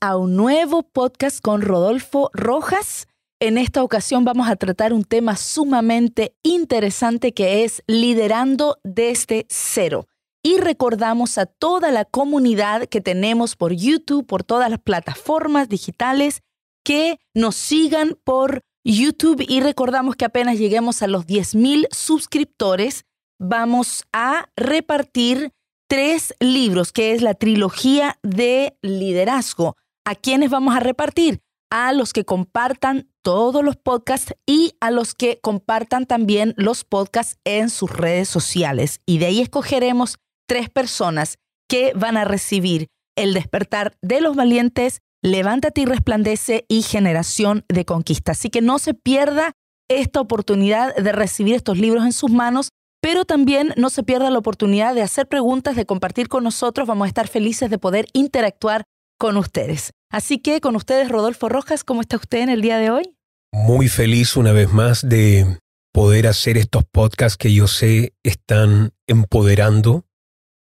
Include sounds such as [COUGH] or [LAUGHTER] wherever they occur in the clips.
A un nuevo podcast con Rodolfo Rojas. En esta ocasión vamos a tratar un tema sumamente interesante que es liderando desde cero. Y recordamos a toda la comunidad que tenemos por YouTube, por todas las plataformas digitales, que nos sigan por YouTube y recordamos que apenas lleguemos a los 10.000 suscriptores, vamos a repartir tres libros, que es la trilogía de liderazgo. ¿A quiénes vamos a repartir? A los que compartan todos los podcasts y a los que compartan también los podcasts en sus redes sociales. Y de ahí escogeremos tres personas que van a recibir el despertar de los valientes, levántate y resplandece y generación de conquista. Así que no se pierda esta oportunidad de recibir estos libros en sus manos pero también no se pierda la oportunidad de hacer preguntas, de compartir con nosotros. Vamos a estar felices de poder interactuar con ustedes. Así que con ustedes, Rodolfo Rojas, ¿cómo está usted en el día de hoy? Muy feliz una vez más de poder hacer estos podcasts que yo sé están empoderando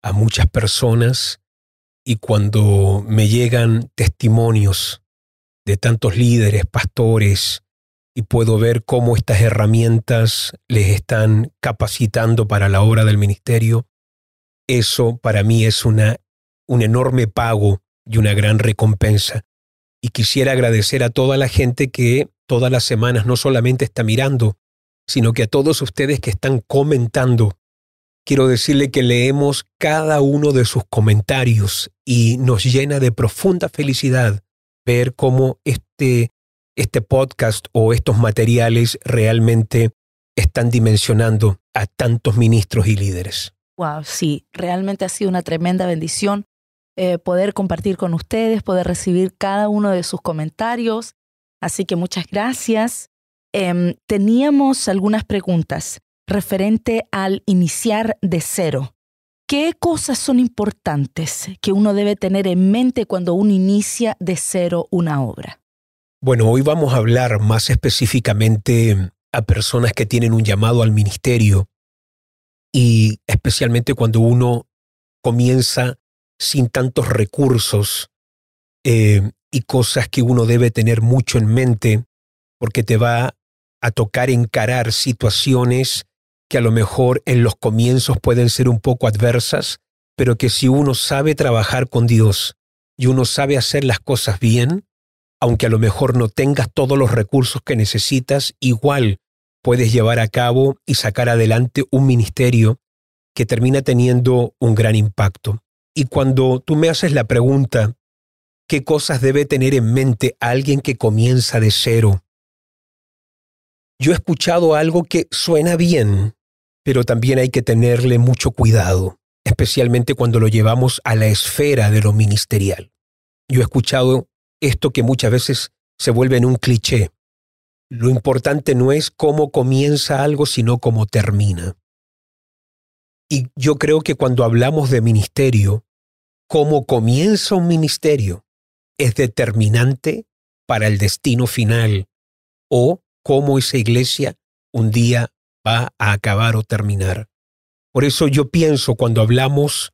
a muchas personas y cuando me llegan testimonios de tantos líderes, pastores, y puedo ver cómo estas herramientas les están capacitando para la obra del ministerio, eso para mí es una, un enorme pago y una gran recompensa. Y quisiera agradecer a toda la gente que todas las semanas no solamente está mirando, sino que a todos ustedes que están comentando. Quiero decirle que leemos cada uno de sus comentarios y nos llena de profunda felicidad ver cómo este este podcast o estos materiales realmente están dimensionando a tantos ministros y líderes. Wow, sí, realmente ha sido una tremenda bendición eh, poder compartir con ustedes, poder recibir cada uno de sus comentarios. Así que muchas gracias. Em, teníamos algunas preguntas referente al iniciar de cero. ¿Qué cosas son importantes que uno debe tener en mente cuando uno inicia de cero una obra? Bueno, hoy vamos a hablar más específicamente a personas que tienen un llamado al ministerio y especialmente cuando uno comienza sin tantos recursos eh, y cosas que uno debe tener mucho en mente porque te va a tocar encarar situaciones que a lo mejor en los comienzos pueden ser un poco adversas, pero que si uno sabe trabajar con Dios y uno sabe hacer las cosas bien, aunque a lo mejor no tengas todos los recursos que necesitas, igual puedes llevar a cabo y sacar adelante un ministerio que termina teniendo un gran impacto. Y cuando tú me haces la pregunta, ¿qué cosas debe tener en mente alguien que comienza de cero? Yo he escuchado algo que suena bien, pero también hay que tenerle mucho cuidado, especialmente cuando lo llevamos a la esfera de lo ministerial. Yo he escuchado esto que muchas veces se vuelve en un cliché. Lo importante no es cómo comienza algo, sino cómo termina. Y yo creo que cuando hablamos de ministerio, cómo comienza un ministerio es determinante para el destino final o cómo esa iglesia un día va a acabar o terminar. Por eso yo pienso cuando hablamos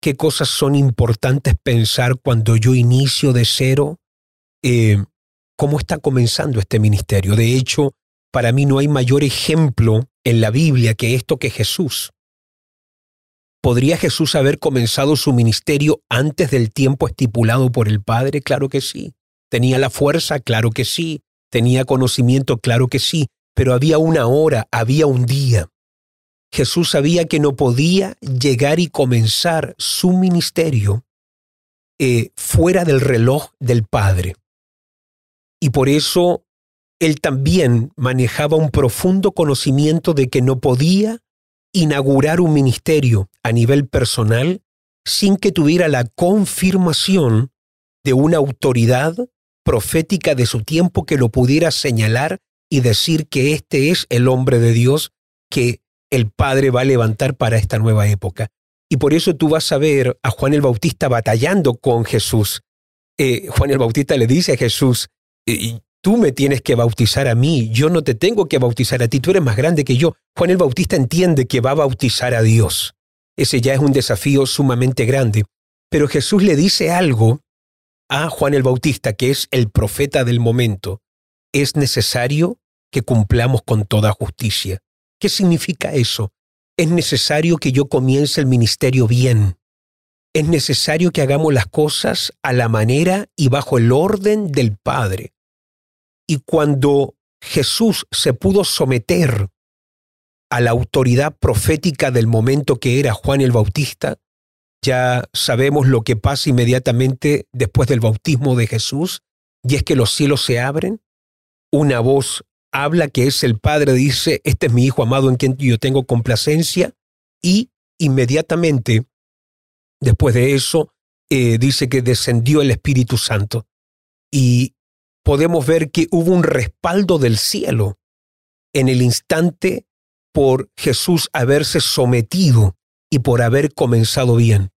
qué cosas son importantes pensar cuando yo inicio de cero, eh, cómo está comenzando este ministerio. De hecho, para mí no hay mayor ejemplo en la Biblia que esto que Jesús. ¿Podría Jesús haber comenzado su ministerio antes del tiempo estipulado por el Padre? Claro que sí. ¿Tenía la fuerza? Claro que sí. ¿Tenía conocimiento? Claro que sí. Pero había una hora, había un día. Jesús sabía que no podía llegar y comenzar su ministerio eh, fuera del reloj del Padre y por eso él también manejaba un profundo conocimiento de que no podía inaugurar un ministerio a nivel personal sin que tuviera la confirmación de una autoridad profética de su tiempo que lo pudiera señalar y decir que este es el hombre de Dios que el Padre va a levantar para esta nueva época. Y por eso tú vas a ver a Juan el Bautista batallando con Jesús. Eh, Juan el Bautista le dice a Jesús, tú me tienes que bautizar a mí, yo no te tengo que bautizar a ti, tú eres más grande que yo. Juan el Bautista entiende que va a bautizar a Dios. Ese ya es un desafío sumamente grande. Pero Jesús le dice algo a Juan el Bautista, que es el profeta del momento, es necesario que cumplamos con toda justicia. ¿Qué significa eso? Es necesario que yo comience el ministerio bien. Es necesario que hagamos las cosas a la manera y bajo el orden del Padre. Y cuando Jesús se pudo someter a la autoridad profética del momento que era Juan el Bautista, ya sabemos lo que pasa inmediatamente después del bautismo de Jesús, y es que los cielos se abren, una voz habla que es el Padre, dice, este es mi Hijo amado en quien yo tengo complacencia, y inmediatamente después de eso eh, dice que descendió el Espíritu Santo. Y podemos ver que hubo un respaldo del cielo en el instante por Jesús haberse sometido y por haber comenzado bien.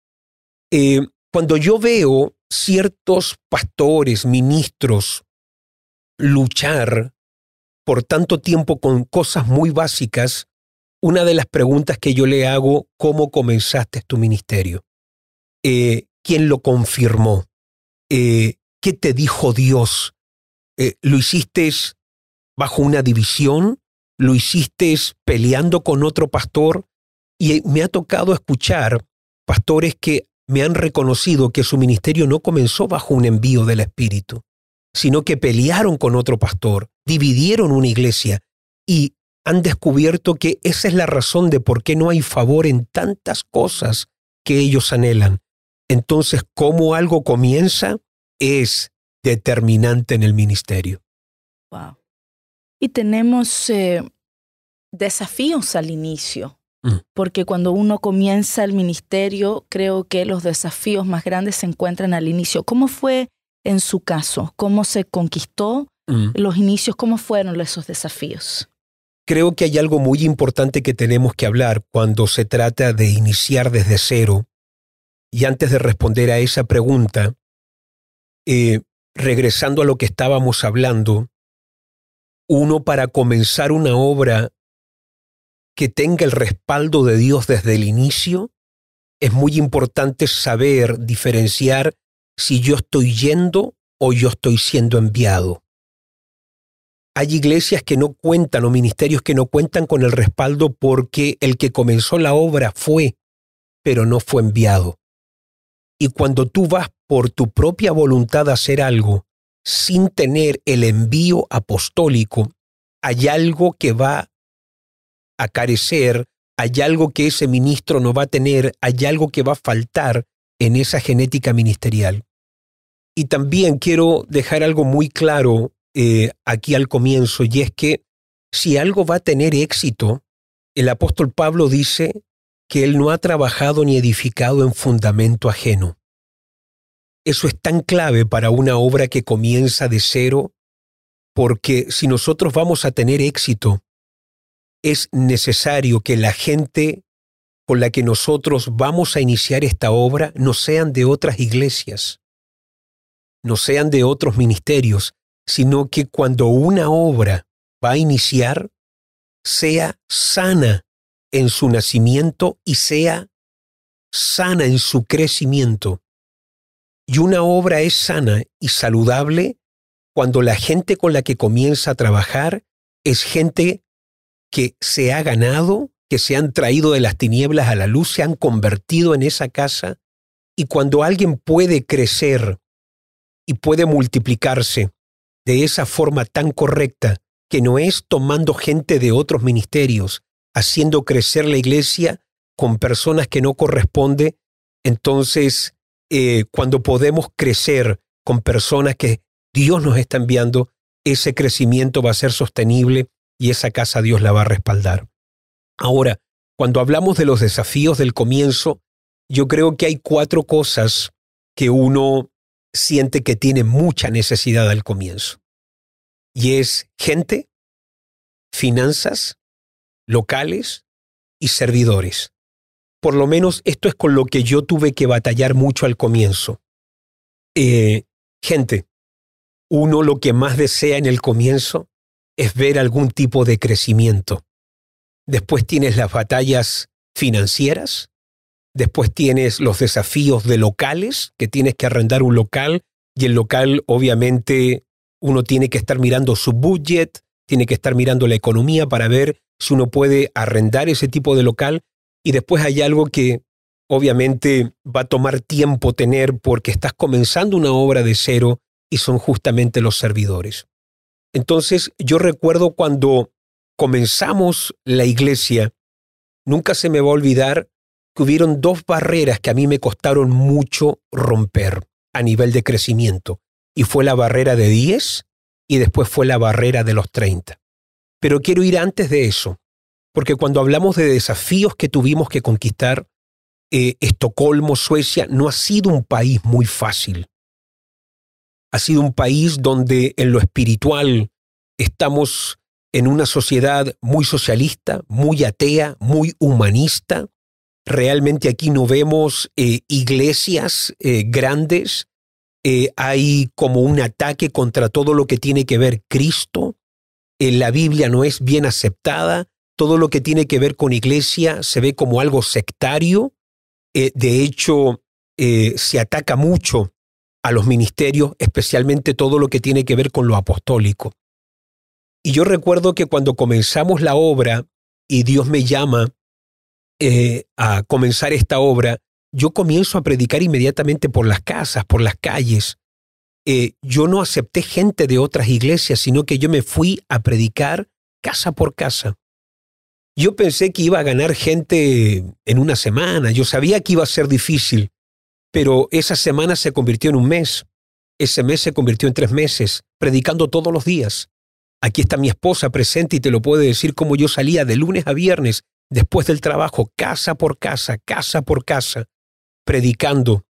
Eh, cuando yo veo ciertos pastores, ministros, luchar por tanto tiempo con cosas muy básicas, una de las preguntas que yo le hago, ¿cómo comenzaste tu ministerio? Eh, ¿Quién lo confirmó? Eh, ¿Qué te dijo Dios? Eh, ¿Lo hiciste bajo una división? ¿Lo hiciste peleando con otro pastor? Y me ha tocado escuchar pastores que me han reconocido que su ministerio no comenzó bajo un envío del Espíritu, sino que pelearon con otro pastor, dividieron una iglesia y han descubierto que esa es la razón de por qué no hay favor en tantas cosas que ellos anhelan. Entonces, ¿cómo algo comienza? Es determinante en el ministerio. Wow. Y tenemos eh, desafíos al inicio, mm. porque cuando uno comienza el ministerio, creo que los desafíos más grandes se encuentran al inicio. ¿Cómo fue en su caso? ¿Cómo se conquistó mm. los inicios? ¿Cómo fueron esos desafíos? Creo que hay algo muy importante que tenemos que hablar cuando se trata de iniciar desde cero. Y antes de responder a esa pregunta, eh, regresando a lo que estábamos hablando, uno para comenzar una obra que tenga el respaldo de Dios desde el inicio, es muy importante saber diferenciar si yo estoy yendo o yo estoy siendo enviado. Hay iglesias que no cuentan o ministerios que no cuentan con el respaldo porque el que comenzó la obra fue, pero no fue enviado. Y cuando tú vas por tu propia voluntad a hacer algo sin tener el envío apostólico, hay algo que va a carecer, hay algo que ese ministro no va a tener, hay algo que va a faltar en esa genética ministerial. Y también quiero dejar algo muy claro eh, aquí al comienzo, y es que si algo va a tener éxito, el apóstol Pablo dice que él no ha trabajado ni edificado en fundamento ajeno. Eso es tan clave para una obra que comienza de cero, porque si nosotros vamos a tener éxito, es necesario que la gente con la que nosotros vamos a iniciar esta obra no sean de otras iglesias, no sean de otros ministerios, sino que cuando una obra va a iniciar, sea sana en su nacimiento y sea sana en su crecimiento. Y una obra es sana y saludable cuando la gente con la que comienza a trabajar es gente que se ha ganado, que se han traído de las tinieblas a la luz, se han convertido en esa casa, y cuando alguien puede crecer y puede multiplicarse de esa forma tan correcta, que no es tomando gente de otros ministerios, haciendo crecer la iglesia con personas que no corresponde, entonces eh, cuando podemos crecer con personas que Dios nos está enviando, ese crecimiento va a ser sostenible y esa casa Dios la va a respaldar. Ahora, cuando hablamos de los desafíos del comienzo, yo creo que hay cuatro cosas que uno siente que tiene mucha necesidad al comienzo. Y es gente, finanzas, locales y servidores. Por lo menos esto es con lo que yo tuve que batallar mucho al comienzo. Eh, gente, uno lo que más desea en el comienzo es ver algún tipo de crecimiento. Después tienes las batallas financieras, después tienes los desafíos de locales, que tienes que arrendar un local y el local obviamente uno tiene que estar mirando su budget, tiene que estar mirando la economía para ver si uno puede arrendar ese tipo de local y después hay algo que obviamente va a tomar tiempo tener porque estás comenzando una obra de cero y son justamente los servidores. Entonces yo recuerdo cuando comenzamos la iglesia, nunca se me va a olvidar que hubieron dos barreras que a mí me costaron mucho romper a nivel de crecimiento. Y fue la barrera de 10 y después fue la barrera de los 30. Pero quiero ir antes de eso, porque cuando hablamos de desafíos que tuvimos que conquistar, eh, Estocolmo, Suecia, no ha sido un país muy fácil. Ha sido un país donde en lo espiritual estamos en una sociedad muy socialista, muy atea, muy humanista, Realmente aquí no vemos eh, iglesias eh, grandes, eh, hay como un ataque contra todo lo que tiene que ver Cristo, la Biblia no es bien aceptada, todo lo que tiene que ver con iglesia se ve como algo sectario, de hecho se ataca mucho a los ministerios, especialmente todo lo que tiene que ver con lo apostólico. Y yo recuerdo que cuando comenzamos la obra y Dios me llama eh, a comenzar esta obra, yo comienzo a predicar inmediatamente por las casas, por las calles. Eh, yo no acepté gente de otras iglesias, sino que yo me fui a predicar casa por casa. Yo pensé que iba a ganar gente en una semana, yo sabía que iba a ser difícil, pero esa semana se convirtió en un mes, ese mes se convirtió en tres meses, predicando todos los días. Aquí está mi esposa presente y te lo puede decir como yo salía de lunes a viernes después del trabajo, casa por casa, casa por casa, predicando.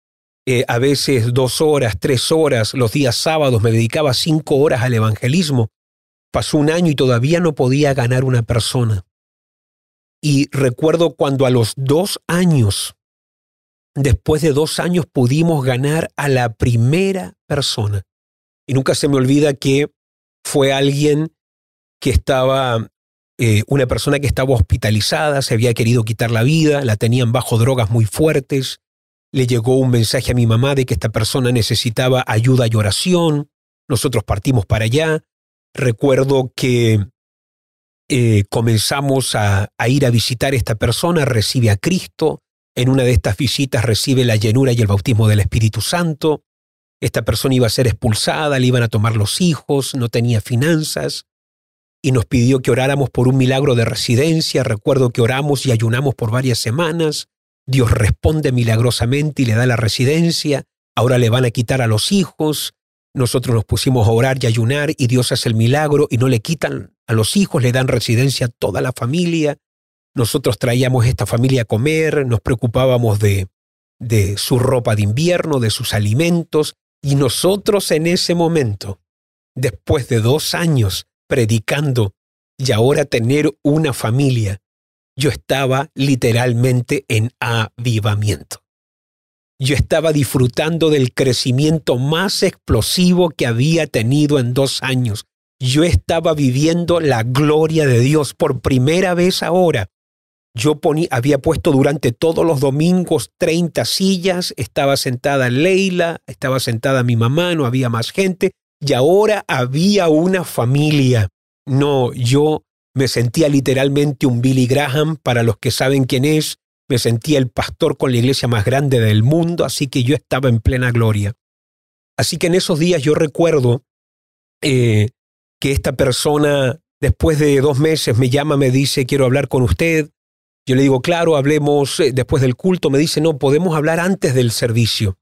Eh, a veces dos horas, tres horas, los días sábados me dedicaba cinco horas al evangelismo. Pasó un año y todavía no podía ganar una persona. Y recuerdo cuando a los dos años, después de dos años, pudimos ganar a la primera persona. Y nunca se me olvida que fue alguien que estaba eh, una persona que estaba hospitalizada, se había querido quitar la vida, la tenían bajo drogas muy fuertes. Le llegó un mensaje a mi mamá de que esta persona necesitaba ayuda y oración. Nosotros partimos para allá. Recuerdo que eh, comenzamos a, a ir a visitar a esta persona, recibe a Cristo. En una de estas visitas recibe la llenura y el bautismo del Espíritu Santo. Esta persona iba a ser expulsada, le iban a tomar los hijos, no tenía finanzas y nos pidió que oráramos por un milagro de residencia. Recuerdo que oramos y ayunamos por varias semanas. Dios responde milagrosamente y le da la residencia. Ahora le van a quitar a los hijos. Nosotros nos pusimos a orar y ayunar y Dios hace el milagro y no le quitan a los hijos, le dan residencia a toda la familia. Nosotros traíamos esta familia a comer, nos preocupábamos de, de su ropa de invierno, de sus alimentos, y nosotros en ese momento, después de dos años predicando y ahora tener una familia, yo estaba literalmente en avivamiento. Yo estaba disfrutando del crecimiento más explosivo que había tenido en dos años. Yo estaba viviendo la gloria de Dios por primera vez ahora. Yo había puesto durante todos los domingos 30 sillas, estaba sentada Leila, estaba sentada mi mamá, no había más gente, y ahora había una familia. No, yo me sentía literalmente un Billy Graham, para los que saben quién es, me sentía el pastor con la iglesia más grande del mundo, así que yo estaba en plena gloria. Así que en esos días yo recuerdo eh, que esta persona, después de dos meses, me llama, me dice, quiero hablar con usted. Yo le digo, claro, hablemos eh, después del culto. Me dice, no, podemos hablar antes del servicio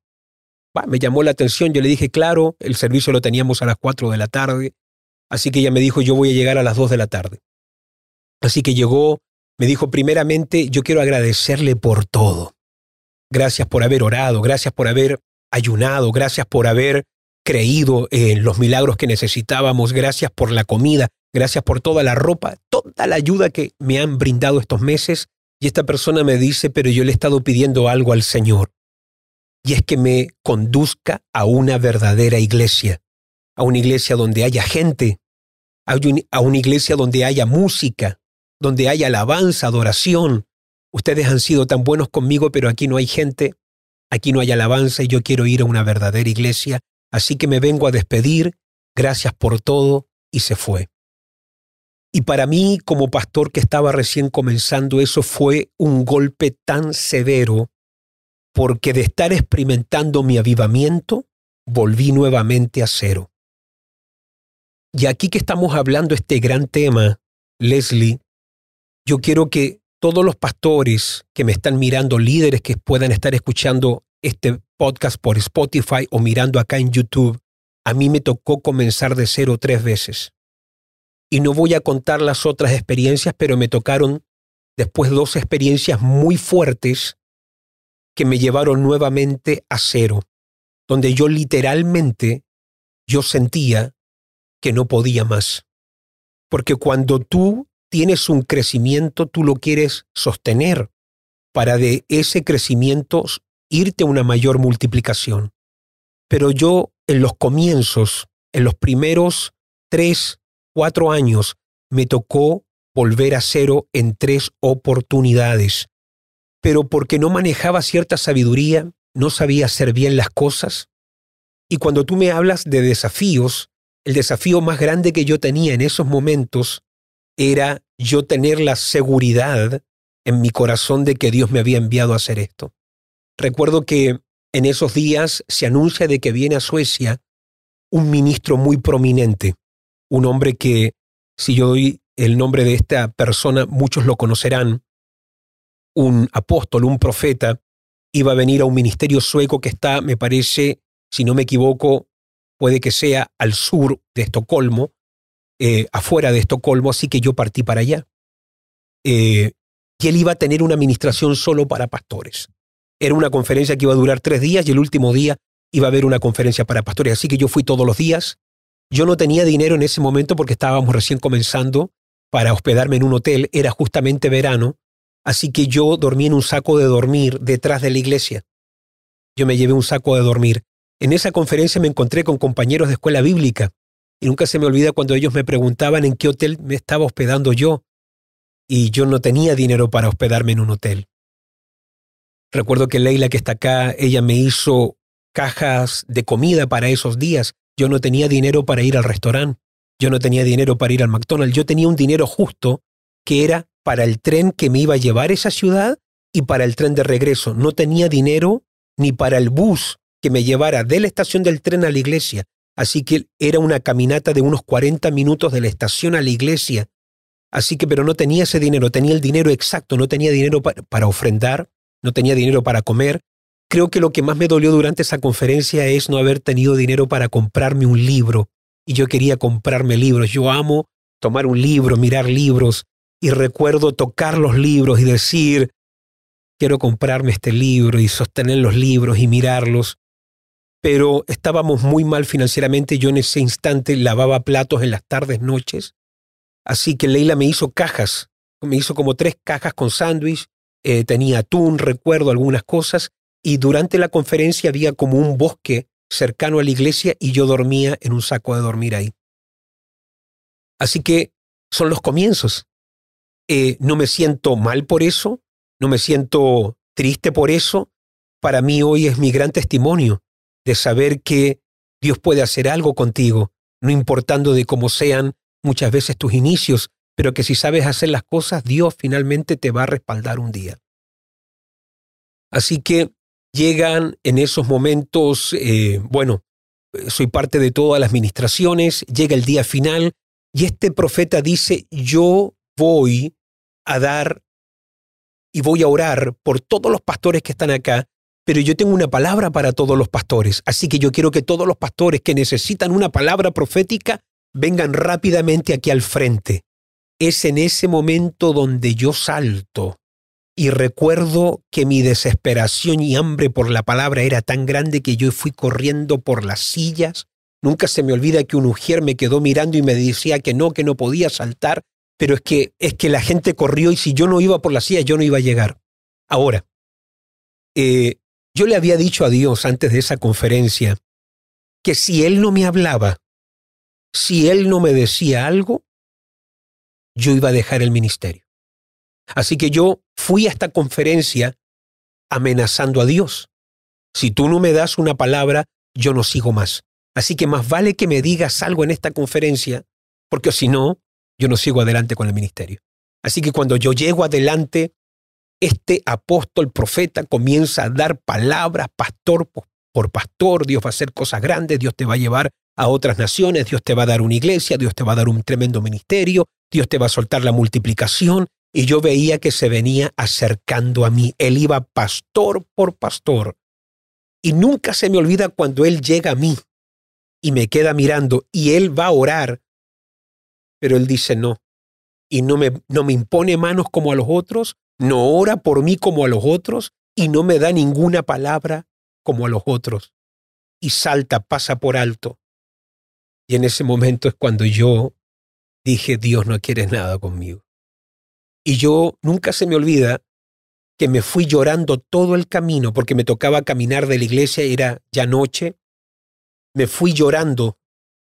me llamó la atención, yo le dije, claro, el servicio lo teníamos a las 4 de la tarde, así que ella me dijo, yo voy a llegar a las 2 de la tarde. Así que llegó, me dijo, primeramente, yo quiero agradecerle por todo. Gracias por haber orado, gracias por haber ayunado, gracias por haber creído en los milagros que necesitábamos, gracias por la comida, gracias por toda la ropa, toda la ayuda que me han brindado estos meses. Y esta persona me dice, pero yo le he estado pidiendo algo al Señor y es que me conduzca a una verdadera iglesia, a una iglesia donde haya gente, a una iglesia donde haya música, donde haya alabanza, adoración. Ustedes han sido tan buenos conmigo, pero aquí no hay gente, aquí no hay alabanza y yo quiero ir a una verdadera iglesia así que me vengo a despedir, gracias por todo, y se fue. Y para mí, como pastor que estaba recién comenzando, eso fue un golpe tan severo, porque de estar experimentando mi avivamiento, volví nuevamente a cero. Y aquí que estamos hablando este gran tema, Leslie, yo quiero que todos los pastores que me están mirando, líderes que puedan estar escuchando este podcast por Spotify o mirando acá en YouTube, a mí me tocó comenzar de cero tres veces. Y no voy a contar las otras experiencias, pero me tocaron después dos experiencias muy fuertes que me llevaron nuevamente a cero, donde yo literalmente, yo sentía que no podía más. Porque cuando tú tienes un crecimiento, tú lo quieres sostener para de ese crecimiento irte a una mayor multiplicación. Pero yo en los comienzos, en los primeros tres, cuatro años, me tocó volver a cero en tres oportunidades. Pero porque no manejaba cierta sabiduría, no sabía hacer bien las cosas. Y cuando tú me hablas de desafíos, el desafío más grande que yo tenía en esos momentos era yo tener la seguridad en mi corazón de que Dios me había enviado a hacer esto. Recuerdo que en esos días se anuncia de que viene a Suecia un ministro muy prominente, un hombre que, si yo doy el nombre de esta persona, muchos lo conocerán, un apóstol, un profeta, iba a venir a un ministerio sueco que está, me parece, si no me equivoco, puede que sea al sur de Estocolmo, eh, afuera de Estocolmo, así que yo partí para allá. Eh, y él iba a tener una administración solo para pastores. Era una conferencia que iba a durar tres días y el último día iba a haber una conferencia para pastores. Así que yo fui todos los días. Yo no tenía dinero en ese momento porque estábamos recién comenzando para hospedarme en un hotel. Era justamente verano. Así que yo dormí en un saco de dormir detrás de la iglesia. Yo me llevé un saco de dormir. En esa conferencia me encontré con compañeros de escuela bíblica y nunca se me olvida cuando ellos me preguntaban en qué hotel me estaba hospedando yo. Y yo no tenía dinero para hospedarme en un hotel. Recuerdo que Leila, que está acá, ella me hizo cajas de comida para esos días. Yo no tenía dinero para ir al restaurante. Yo no tenía dinero para ir al McDonald's. Yo tenía un dinero justo que era para el tren que me iba a llevar a esa ciudad y para el tren de regreso. No tenía dinero ni para el bus que me llevara de la estación del tren a la iglesia. Así que era una caminata de unos 40 minutos de la estación a la iglesia. Así que, pero no tenía ese dinero, tenía el dinero exacto, no tenía dinero para, ofrendar, no tenía dinero para comer. Creo que lo que más me dolió durante esa conferencia es no haber tenido dinero para comprarme un libro. Y yo quería comprarme libros. Yo amo tomar un libro, mirar libros. Y recuerdo tocar los libros y decir, quiero comprarme este libro y sostener los libros y mirarlos pero estábamos muy mal financieramente. Yo en ese instante lavaba platos en las tardes, noches. Así que Leila me hizo cajas, me hizo como tres cajas con sándwich, eh, tenía atún, recuerdo algunas cosas, y durante la conferencia había como un bosque cercano a la iglesia y yo dormía en un saco de dormir ahí. Así que son los comienzos. Eh, no me siento mal por eso, no me siento triste por eso. Para mí hoy es mi gran testimonio de saber que Dios puede hacer algo contigo, no importando de cómo sean muchas veces tus inicios, pero que si sabes hacer las cosas, Dios finalmente te va a respaldar un día. Así que llegan en esos momentos, eh, bueno, soy parte de todas las administraciones, llega el día final y este profeta dice, yo voy a dar y voy a orar por todos los pastores que están acá pero yo tengo una palabra para todos los pastores, así que yo quiero que todos los pastores que necesitan una palabra profética vengan rápidamente aquí al frente. Es en ese momento donde yo salto y recuerdo que mi desesperación y hambre por la palabra era tan grande que yo fui corriendo por las sillas. Nunca se me olvida que un ujier me quedó mirando y me decía que no, que no podía saltar, pero es que es que la gente corrió y si yo no iba por la silla yo no iba a llegar. Ahora, eh, yo le había dicho a Dios antes de esa conferencia que si Él no me hablaba, si Él no me decía algo, yo iba a dejar el ministerio. Así que yo fui a esta conferencia amenazando a Dios. Si tú no me das una palabra, yo no sigo más. Así que más vale que me digas algo en esta conferencia, porque si no, yo no sigo adelante con el ministerio. Así que cuando yo llego adelante, este apóstol, profeta, comienza a dar palabras, pastor por pastor, Dios va a hacer cosas grandes, Dios te va a llevar a otras naciones, Dios te va a dar una iglesia, Dios te va a dar un tremendo ministerio, Dios te va a soltar la multiplicación. Y yo veía que se venía acercando a mí. Él iba pastor por pastor. Y nunca se me olvida cuando Él llega a mí y me queda mirando y Él va a orar. Pero Él dice no. Y no me, no me impone manos como a los otros, no ora por mí como a los otros y no me da ninguna palabra como a los otros. Y salta, pasa por alto. Y en ese momento es cuando yo dije, Dios no quiere nada conmigo. Y yo nunca se me olvida que me fui llorando todo el camino porque me tocaba caminar de la iglesia, era ya noche. Me fui llorando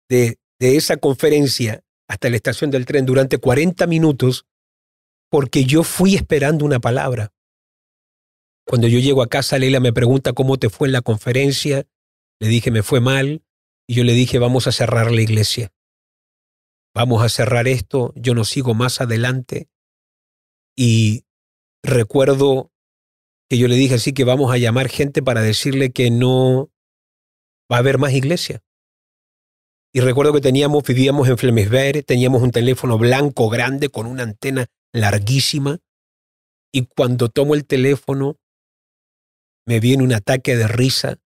de, de esa conferencia hasta la estación del tren durante 40 minutos porque yo fui esperando una palabra. Cuando yo llego a casa, Leila me pregunta cómo te fue en la conferencia. Le dije, me fue mal. Y yo le dije, vamos a cerrar la iglesia. Vamos a cerrar esto, yo no sigo más adelante. Y recuerdo que yo le dije así que vamos a llamar gente para decirle que no va a haber más iglesia. Y recuerdo que teníamos, vivíamos en Flemesberg, teníamos un teléfono blanco grande con una antena larguísima. Y cuando tomo el teléfono, me viene un ataque de risa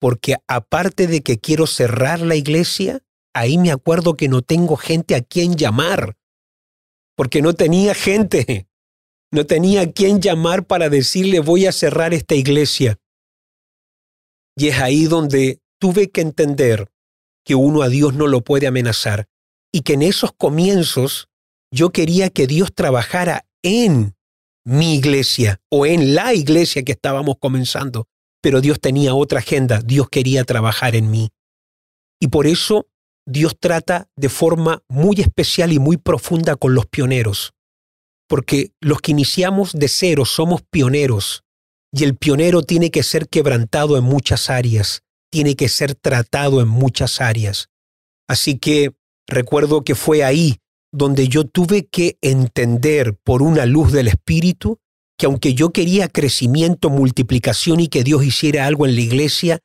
porque aparte de que quiero cerrar la iglesia, ahí me acuerdo que no tengo gente a quien llamar, porque no tenía gente, no tenía a quien llamar para decirle voy a cerrar esta iglesia. Y es ahí donde tuve que entender que uno a Dios no lo puede amenazar y que en esos comienzos yo quería que Dios trabajara en mi iglesia o en la iglesia que estábamos comenzando, pero Dios tenía otra agenda, Dios quería trabajar en mí. Y por eso Dios trata de forma muy especial y muy profunda con los pioneros, porque los que iniciamos de cero somos pioneros, y el pionero tiene que ser quebrantado en muchas áreas, tiene que ser tratado en muchas áreas. Así que recuerdo que fue ahí donde yo tuve que entender por una luz del Espíritu que aunque yo quería crecimiento, multiplicación y que Dios hiciera algo en la iglesia,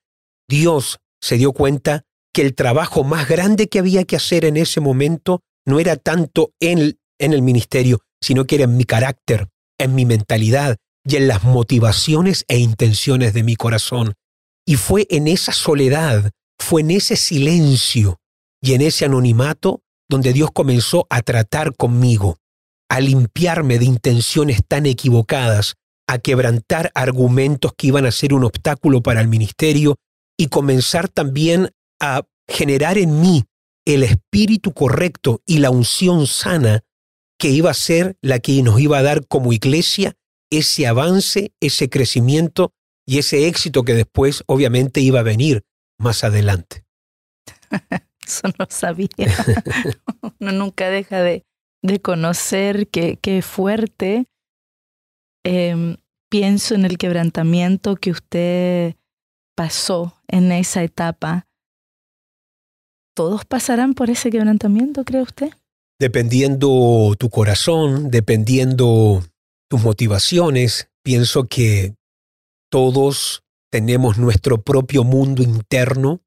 Dios se dio cuenta que el trabajo más grande que había que hacer en ese momento no era tanto en el, en el ministerio, sino que era en mi carácter, en mi mentalidad y en las motivaciones e intenciones de mi corazón. Y fue en esa soledad, fue en ese silencio y en ese anonimato donde Dios comenzó a tratar conmigo a limpiarme de intenciones tan equivocadas, a quebrantar argumentos que iban a ser un obstáculo para el ministerio y comenzar también a generar en mí el espíritu correcto y la unción sana que iba a ser la que nos iba a dar como iglesia ese avance, ese crecimiento y ese éxito que después obviamente iba a venir más adelante. [LAUGHS] Eso no sabía. [LAUGHS] Uno nunca deja de, de conocer qué, fuerte. Em, pienso en el quebrantamiento que usted pasó en esa etapa. ¿Todos pasarán por ese quebrantamiento, cree usted? Dependiendo tu corazón, dependiendo tus motivaciones, pienso que todos tenemos nuestro propio mundo interno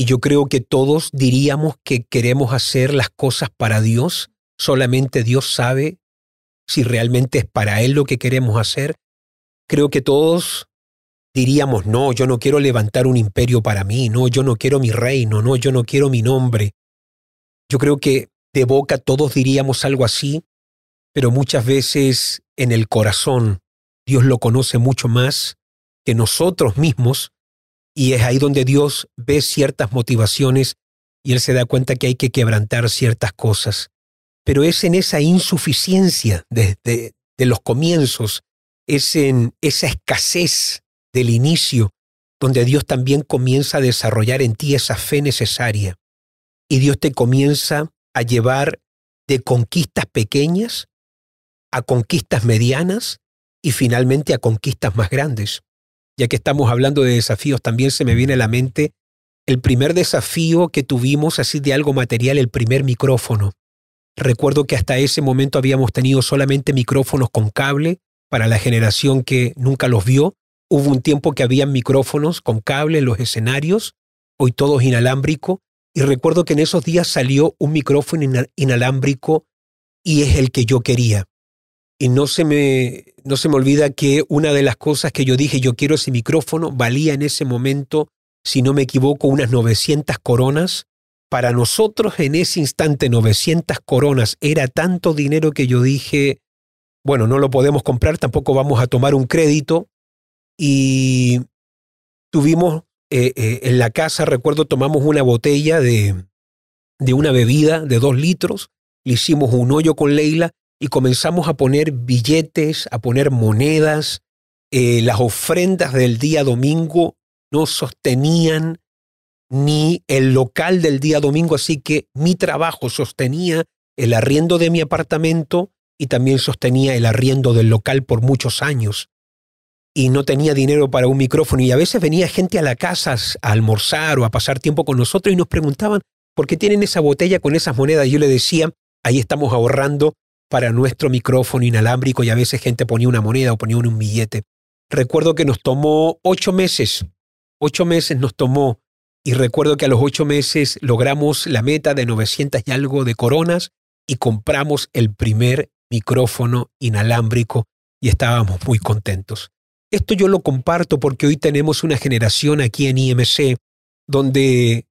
y yo creo que todos diríamos que queremos hacer las cosas para Dios, solamente Dios sabe si realmente es para Él lo que queremos hacer. Creo que todos diríamos, no, yo no quiero levantar un imperio para mí, no, yo no quiero mi reino, no, yo no quiero mi nombre. Yo creo que de boca todos diríamos algo así, pero muchas veces en el corazón Dios lo conoce mucho más que nosotros mismos y es ahí donde Dios ve ciertas motivaciones y Él se da cuenta que hay que quebrantar ciertas cosas pero es en esa insuficiencia desde de los comienzos, es en esa escasez del inicio, donde Dios también comienza a desarrollar en ti esa fe necesaria. Y Dios te comienza a llevar de conquistas pequeñas a conquistas medianas y finalmente a conquistas más grandes. Ya que estamos hablando de desafíos, también se me viene a la mente el primer desafío que tuvimos así de algo material, el primer micrófono. Recuerdo que hasta ese momento habíamos tenido solamente micrófonos con cable para la generación que nunca los vio. Hubo un tiempo que había micrófonos con cable en los escenarios, hoy todos inalámbrico, y recuerdo que en esos días salió un micrófono inalámbrico y es el que yo quería. Y no se me, no se me olvida que una de las cosas que yo dije, yo quiero ese micrófono, valía en ese momento, si no me equivoco, unas 900 coronas. Para nosotros en ese instante 900 coronas era tanto dinero que yo dije, bueno, no lo podemos comprar, tampoco vamos a tomar un crédito. Y tuvimos eh, eh, en la casa, recuerdo, tomamos una botella de, de una bebida de dos litros, le hicimos un hoyo con Leila y comenzamos a poner billetes, a poner monedas. Eh, las ofrendas del día domingo no sostenían ni el local del día domingo, así que mi trabajo sostenía el arriendo de mi apartamento y también sostenía el arriendo del local por muchos años. Y no tenía dinero para un micrófono y a veces venía gente a la casa a almorzar o a pasar tiempo con nosotros y nos preguntaban, ¿por qué tienen esa botella con esas monedas? Y yo le decía, ahí estamos ahorrando para nuestro micrófono inalámbrico y a veces gente ponía una moneda o ponía un billete. Recuerdo que nos tomó ocho meses, ocho meses nos tomó y recuerdo que a los ocho meses logramos la meta de 900 y algo de coronas y compramos el primer micrófono inalámbrico y estábamos muy contentos. Esto yo lo comparto porque hoy tenemos una generación aquí en IMC donde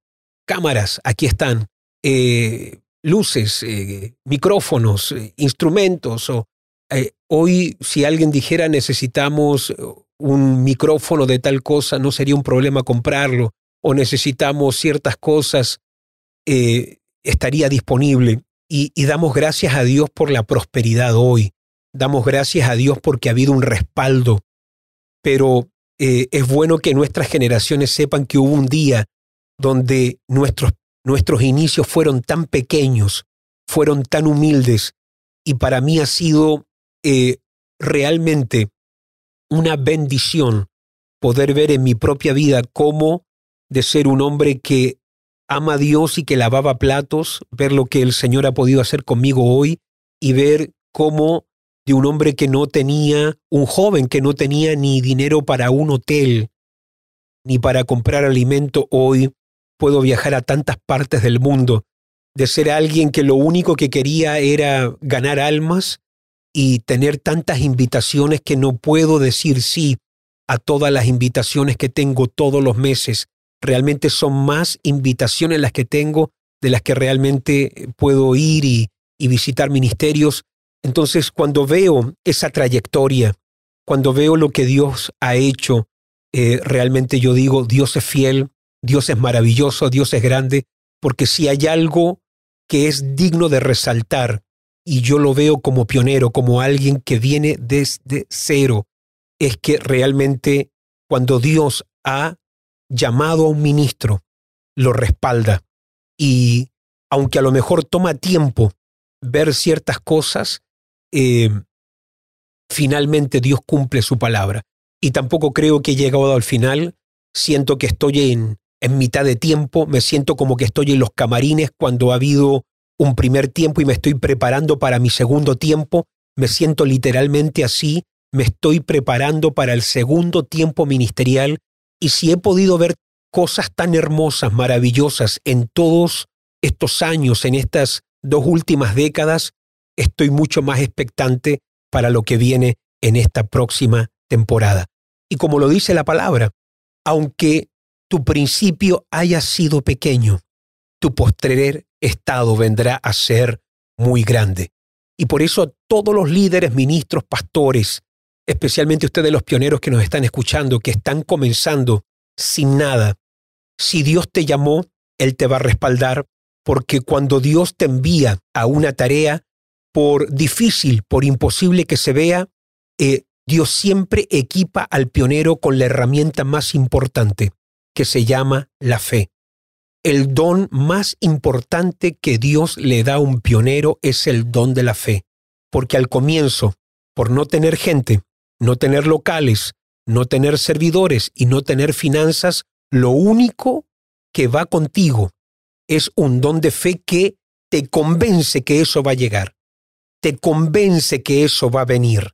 cámaras, aquí están, eh, luces, eh, micrófonos, eh, instrumentos. O, eh, hoy, si alguien dijera necesitamos un micrófono de tal cosa, no sería un problema comprarlo. O necesitamos ciertas cosas, estaría disponible. Y, y damos gracias a Dios por la prosperidad hoy. Damos gracias a Dios porque ha habido un respaldo. Pero es bueno que nuestras generaciones sepan que hubo un día donde nuestros Nuestros inicios fueron tan pequeños, fueron tan humildes y para mí ha sido eh, realmente una bendición poder ver en mi propia vida cómo de ser un hombre que ama a Dios y que lavaba platos, ver lo que el Señor ha podido hacer conmigo hoy y ver cómo de un hombre que no tenía, un joven que no tenía ni dinero para un hotel, ni para comprar alimento hoy, puedo viajar a tantas partes del mundo, de ser alguien que lo único que quería era ganar almas y tener tantas invitaciones que no puedo decir sí a todas las invitaciones que tengo todos los meses. Realmente son más invitaciones las que tengo de las que realmente puedo ir y, visitar ministerios. Entonces, cuando veo esa trayectoria, cuando veo lo que Dios ha hecho, eh, realmente yo digo, Dios es fiel, Dios es maravilloso, Dios es grande, porque si hay algo que es digno de resaltar, y yo lo veo como pionero, como alguien que viene desde cero, es que realmente cuando Dios ha llamado a un ministro, lo respalda. Y aunque a lo mejor toma tiempo ver ciertas cosas, eh, finalmente Dios cumple su palabra. Y tampoco creo que he llegado al final, siento que estoy en, en mitad de tiempo, me siento como que estoy en los camarines cuando ha habido un primer tiempo y me estoy preparando para mi segundo tiempo, me siento literalmente así, me estoy preparando para el segundo tiempo ministerial y si he podido ver cosas tan hermosas, maravillosas en todos estos años, en estas dos últimas décadas, estoy mucho más expectante para lo que viene en esta próxima temporada. Y como lo dice la palabra, aunque tu principio haya sido pequeño, tu postrer estado vendrá a ser muy grande. Y por eso todos los líderes, ministros, pastores, especialmente ustedes los pioneros que nos están escuchando, que están comenzando sin nada, si Dios te llamó, Él te va a respaldar, porque cuando Dios te envía a una tarea, por difícil, por imposible que se vea, eh, Dios siempre equipa al pionero con la herramienta más importante, que se llama la fe. El don más importante que Dios le da a un pionero es el don de la fe, porque al comienzo, por no tener gente, no tener locales, no tener servidores y no tener finanzas, lo único que va contigo. Es un don de fe que te convence que eso va a llegar. Te convence que eso va a venir.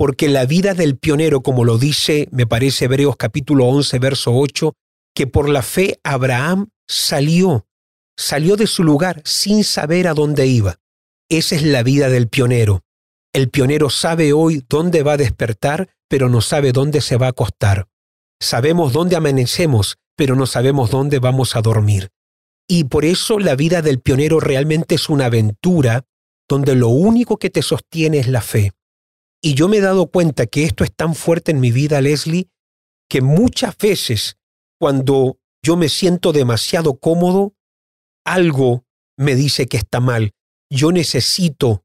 Porque la vida del pionero, como lo dice, me parece Hebreos capítulo 11, verso 8, que por la fe Abraham salió, salió de su lugar sin saber a dónde iba. Esa es la vida del pionero. El pionero sabe hoy dónde va a despertar, pero no sabe dónde se va a acostar. Sabemos dónde amanecemos, pero no sabemos dónde vamos a dormir. Y por eso la vida del pionero realmente es una aventura donde lo único que te sostiene es la fe. Y yo me he dado cuenta que esto es tan fuerte en mi vida, Leslie, que muchas veces cuando yo me siento demasiado cómodo, algo me dice que está mal. Yo necesito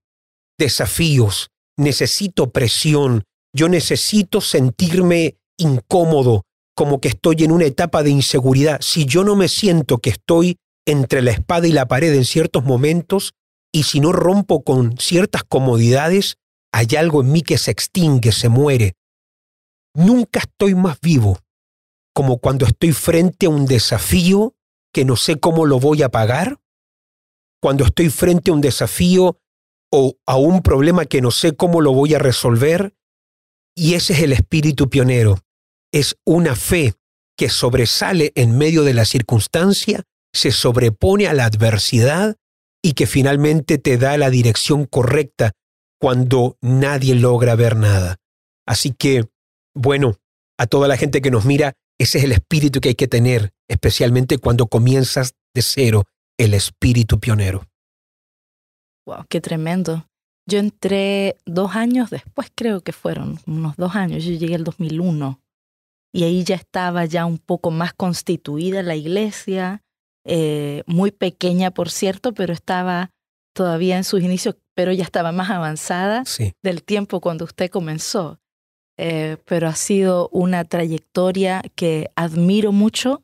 desafíos, necesito presión, yo necesito sentirme incómodo, como que estoy en una etapa de inseguridad. Si yo no me siento que estoy entre la espada y la pared en ciertos momentos, y si no rompo con ciertas comodidades, hay algo en mí que se extingue, se muere. Nunca estoy más vivo como cuando estoy frente a un desafío que no sé cómo lo voy a pagar, cuando estoy frente a un desafío o a un problema que no sé cómo lo voy a resolver, y ese es el espíritu pionero. Es una fe que sobresale en medio de la circunstancia, se sobrepone a la adversidad y que finalmente te da la dirección correcta cuando nadie logra ver nada. Así que, bueno, a toda la gente que nos mira, ese es el espíritu que hay que tener, especialmente cuando comienzas de cero, el espíritu pionero. Wow, qué tremendo. Yo entré dos años después, creo que fueron unos dos años. Yo llegué el 2001 y ahí ya estaba ya un poco más constituida la iglesia, eh, muy pequeña por cierto, pero estaba todavía en sus inicios, pero ya estaba más avanzada del tiempo cuando usted comenzó. Eh, pero ha sido una trayectoria que admiro mucho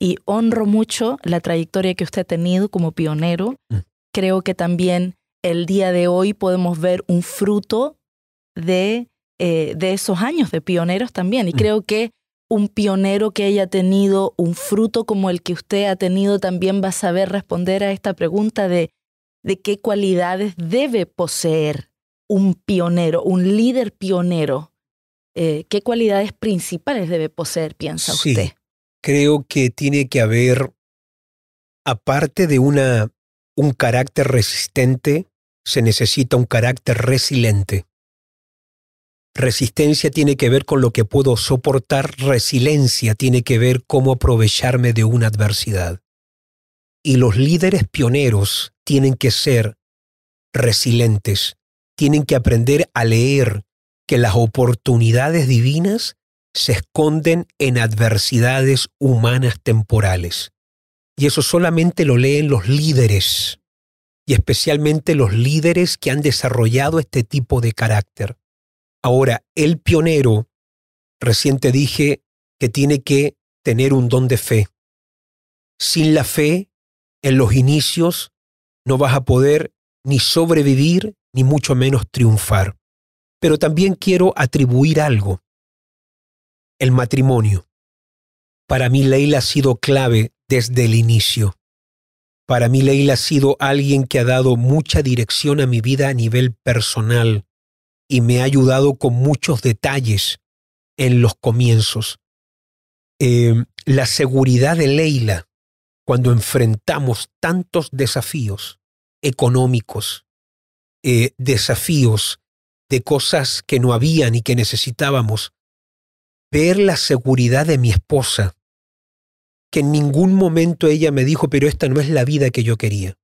y honro mucho la trayectoria que usted ha tenido como pionero. Mm. Creo que también el día de hoy podemos ver un fruto de, eh, de esos años de pioneros también. Y mm. creo que un pionero que haya tenido un fruto como el que usted ha tenido también va a saber responder a esta pregunta de, de qué cualidades debe poseer un pionero, un líder pionero eh, ¿qué cualidades principales debe poseer, piensa sí, usted? Creo que tiene que haber, aparte de una, un carácter resistente, se necesita un carácter resiliente. Resistencia tiene que ver con lo que puedo soportar, resiliencia tiene que ver cómo aprovecharme de una adversidad. Y los líderes pioneros tienen que ser resilientes, tienen que aprender a leer que las oportunidades divinas se esconden en adversidades humanas temporales. Y eso solamente lo leen los líderes, y especialmente los líderes que han desarrollado este tipo de carácter. Ahora, el pionero, recién te dije que tiene que tener un don de fe. Sin la fe, en los inicios, no vas a poder ni sobrevivir, ni mucho menos triunfar. Pero también quiero atribuir algo. El matrimonio. Para mí Leila ha sido clave desde el inicio. Para mí Leila ha sido alguien que ha dado mucha dirección a mi vida a nivel personal y me ha ayudado con muchos detalles en los comienzos. Em, la seguridad de Leila cuando enfrentamos tantos desafíos económicos, eh, desafíos de cosas que no habían y que necesitábamos, ver la seguridad de mi esposa, que en ningún momento ella me dijo, pero esta no es la vida que yo quería.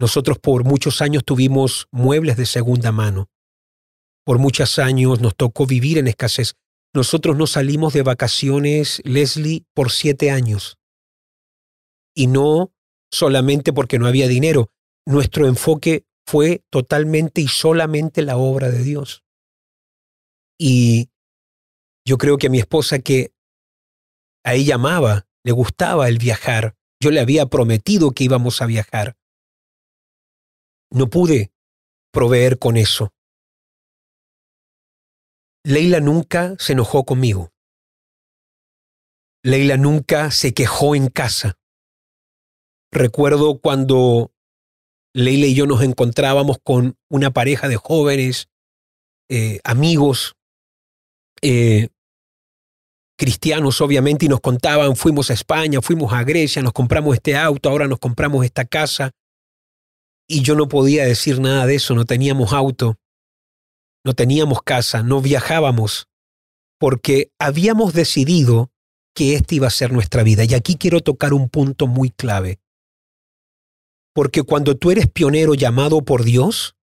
Nosotros por muchos años tuvimos muebles de segunda mano. Por muchos años nos tocó vivir en escasez. Nosotros no salimos de vacaciones, Leslie, por siete años. Y no solamente porque no había dinero. Nuestro enfoque fue totalmente y solamente la obra de Dios. Y yo creo que a mi esposa que a ella amaba, le gustaba el viajar, yo le había prometido que íbamos a viajar. No pude proveer con eso. Leila nunca se enojó conmigo. Leila nunca se quejó en casa. Recuerdo cuando Leila y yo nos encontrábamos con una pareja de jóvenes, eh, amigos, eh, cristianos obviamente, y nos contaban, fuimos a España, fuimos a Grecia, nos compramos este auto, ahora nos compramos esta casa. Y yo no podía decir nada de eso, no teníamos auto, no teníamos casa, no viajábamos, porque habíamos decidido que esta iba a ser nuestra vida. Y aquí quiero tocar un punto muy clave. Porque cuando tú eres pionero llamado por Dios,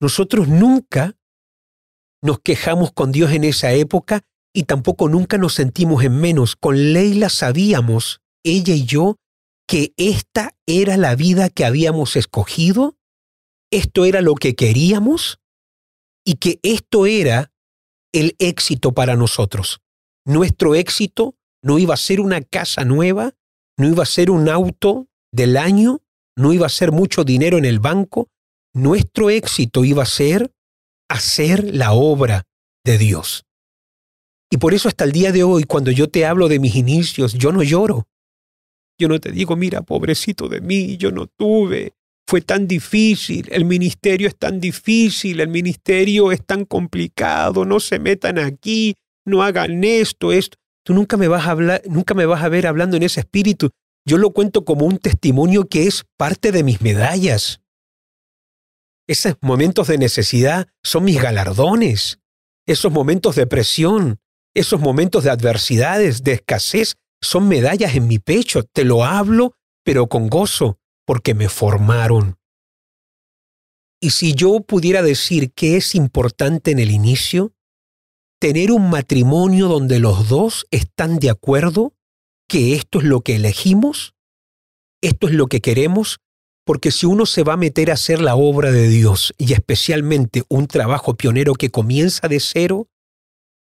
nosotros nunca nos quejamos con Dios en esa época y tampoco nunca nos sentimos en menos. Con Leila sabíamos, ella y yo, que esta era la vida que habíamos escogido, esto era lo que queríamos y que esto era el éxito para nosotros. Nuestro éxito no iba a ser una casa nueva, no iba a ser un auto del año, no iba a ser mucho dinero en el banco. Nuestro éxito iba a ser hacer la obra de Dios. Y por eso hasta el día de hoy, cuando yo te hablo de mis inicios, yo no lloro. Yo no te digo, mira, pobrecito de mí, yo no tuve, fue tan difícil, el ministerio es tan difícil, el ministerio es tan complicado, no se metan aquí, no hagan esto, esto. Tú nunca me vas a hablar, nunca me vas a ver hablando en ese espíritu. Yo lo cuento como un testimonio que es parte de mis medallas. Esos momentos de necesidad son mis galardones. Esos momentos de presión, esos momentos de adversidades, de escasez, son medallas en mi pecho. Te lo hablo, pero con gozo, porque me formaron. Y si yo pudiera decir qué es importante en el inicio, tener un matrimonio donde los dos están de acuerdo que esto es lo que elegimos, esto es lo que queremos, porque si uno se va a meter a hacer la obra de Dios y especialmente un trabajo pionero que comienza de cero,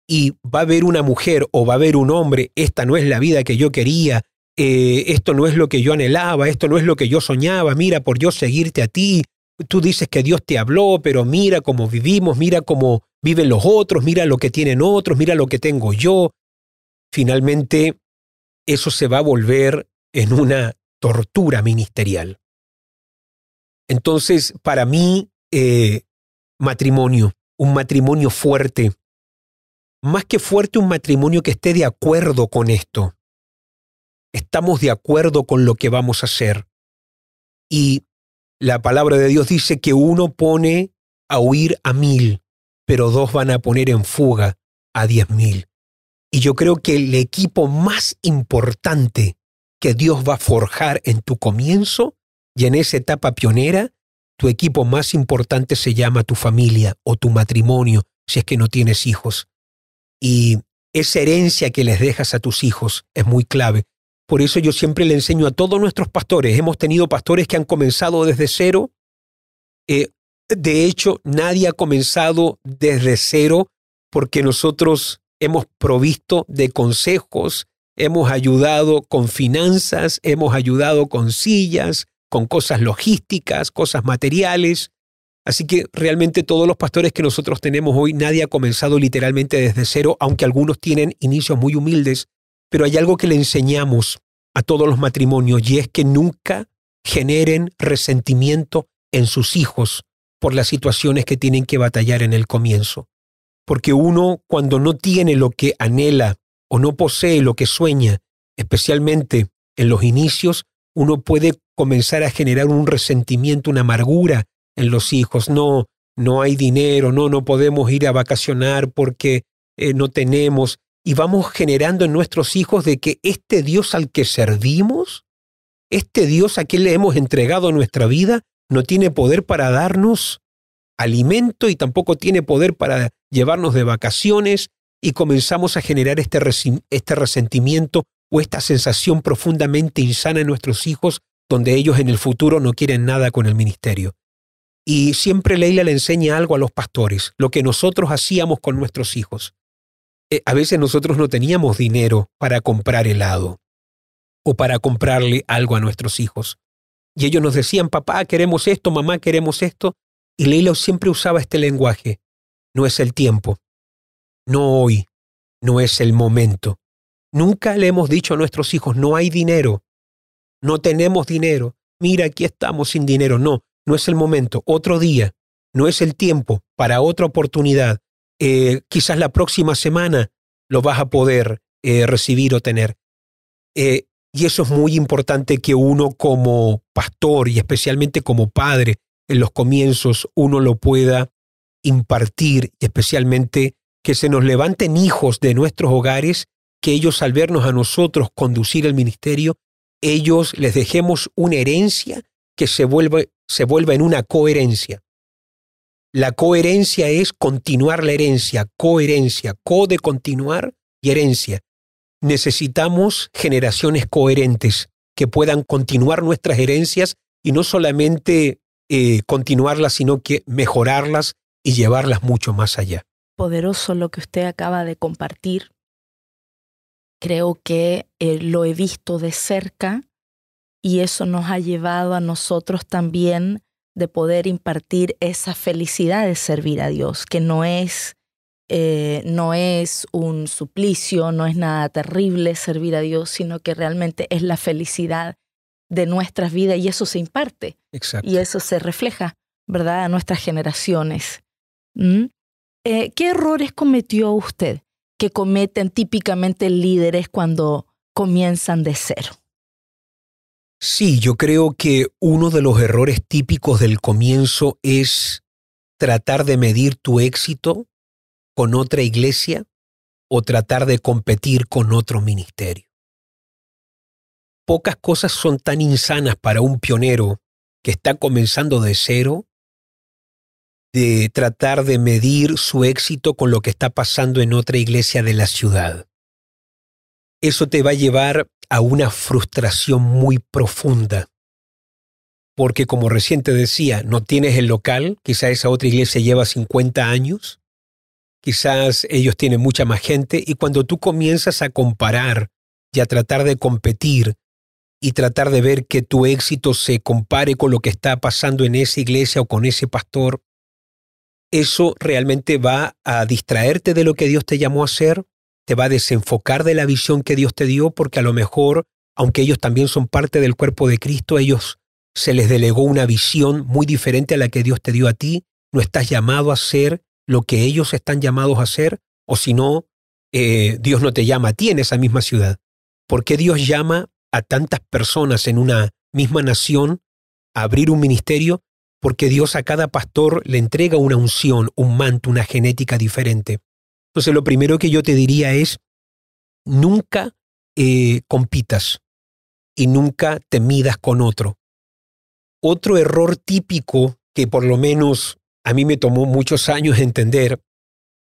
y va a haber una mujer o va a haber un hombre, esta no es la vida que yo quería, eh, esto no es lo que yo anhelaba, esto no es lo que yo soñaba, mira, por yo seguirte a ti, tú dices que Dios te habló, pero mira cómo vivimos, mira cómo viven los otros, mira lo que tienen otros, mira lo que tengo yo. Finalmente, eso se va a volver en una tortura ministerial. Entonces, para mí, eh, matrimonio, un matrimonio fuerte, más que fuerte, un matrimonio que esté de acuerdo con esto, estamos de acuerdo con lo que vamos a hacer. Y la palabra de Dios dice que uno pone a huir a mil, pero dos van a poner en fuga a diez mil. Y yo creo que el equipo más importante que Dios va a forjar en tu comienzo y en esa etapa pionera, tu equipo más importante se llama tu familia o tu matrimonio, si es que no tienes hijos. Y esa herencia que les dejas a tus hijos es muy clave. Por eso yo siempre le enseño a todos nuestros pastores. Hemos tenido pastores que han comenzado desde cero. Eh, de hecho, nadie ha comenzado desde cero porque nosotros hemos provisto de consejos, hemos ayudado con finanzas, hemos ayudado con sillas, con cosas logísticas, cosas materiales. Así que realmente todos los pastores que nosotros tenemos hoy, nadie ha comenzado literalmente desde cero, aunque algunos tienen inicios muy humildes, pero hay algo que le enseñamos a todos los matrimonios y es que nunca generen resentimiento en sus hijos por las situaciones que tienen que batallar en el comienzo. Porque uno cuando no tiene lo que anhela o no posee lo que sueña, especialmente en los inicios, uno puede comenzar a generar un resentimiento, una amargura en los hijos. No, no hay dinero, no, no podemos ir a vacacionar porque eh, no tenemos y vamos generando en nuestros hijos de que este Dios al que servimos, este Dios a quien le hemos entregado nuestra vida, no tiene poder para darnos alimento y tampoco tiene poder para llevarnos de vacaciones y comenzamos a generar este, este resentimiento o esta sensación profundamente insana en nuestros hijos donde ellos en el futuro no quieren nada con el ministerio. Y siempre Leila le enseña algo a los pastores, lo que nosotros hacíamos con nuestros hijos. Eh, a veces nosotros no teníamos dinero para comprar helado o para comprarle algo a nuestros hijos. Y ellos nos decían, papá, queremos esto, mamá, queremos esto. Y Leila siempre usaba este lenguaje. No es el tiempo. No hoy. No es el momento. Nunca le hemos dicho a nuestros hijos, no hay dinero, no tenemos dinero, mira, aquí estamos sin dinero. No, no es el momento, otro día, no es el tiempo para otra oportunidad. Eh, quizás la próxima semana lo vas a poder eh, recibir o tener. Eh, y eso es muy importante que uno como pastor y especialmente como padre en los comienzos uno lo pueda impartir especialmente que se nos levanten hijos de nuestros hogares, que ellos al vernos a nosotros conducir el ministerio, ellos les dejemos una herencia que se vuelva, se vuelva en una coherencia. La coherencia es continuar la herencia, coherencia, co de continuar y herencia. Necesitamos generaciones coherentes que puedan continuar nuestras herencias y no solamente eh, continuarlas, sino que mejorarlas y llevarlas mucho más allá. Poderoso lo que usted acaba de compartir. Creo que eh, lo he visto de cerca y eso nos ha llevado a nosotros también de poder impartir esa felicidad de servir a Dios, que no es, eh, no es un suplicio, no es nada terrible servir a Dios, sino que realmente es la felicidad de nuestras vidas y eso se imparte. Exacto. Y eso se refleja, ¿verdad?, a nuestras generaciones. ¿Mm? Eh, ¿Qué errores cometió usted que cometen típicamente líderes cuando comienzan de cero? Sí, yo creo que uno de los errores típicos del comienzo es tratar de medir tu éxito con otra iglesia o tratar de competir con otro ministerio. Pocas cosas son tan insanas para un pionero que está comenzando de cero de tratar de medir su éxito con lo que está pasando en otra iglesia de la ciudad. Eso te va a llevar a una frustración muy profunda. Porque como recién te decía, no tienes el local, quizás esa otra iglesia lleva 50 años, quizás ellos tienen mucha más gente, y cuando tú comienzas a comparar y a tratar de competir y tratar de ver que tu éxito se compare con lo que está pasando en esa iglesia o con ese pastor, eso realmente va a distraerte de lo que Dios te llamó a hacer, te va a desenfocar de la visión que Dios te dio, porque a lo mejor, aunque ellos también son parte del cuerpo de Cristo, ellos se les delegó una visión muy diferente a la que Dios te dio a ti, no estás llamado a hacer lo que ellos están llamados a hacer, o si no, eh, Dios no te llama a ti en esa misma ciudad. ¿Por qué Dios llama a tantas personas en una misma nación a abrir un ministerio? Porque Dios a cada pastor le entrega una unción, un manto, una genética diferente. Entonces lo primero que yo te diría es, nunca eh, compitas y nunca te midas con otro. Otro error típico que por lo menos a mí me tomó muchos años entender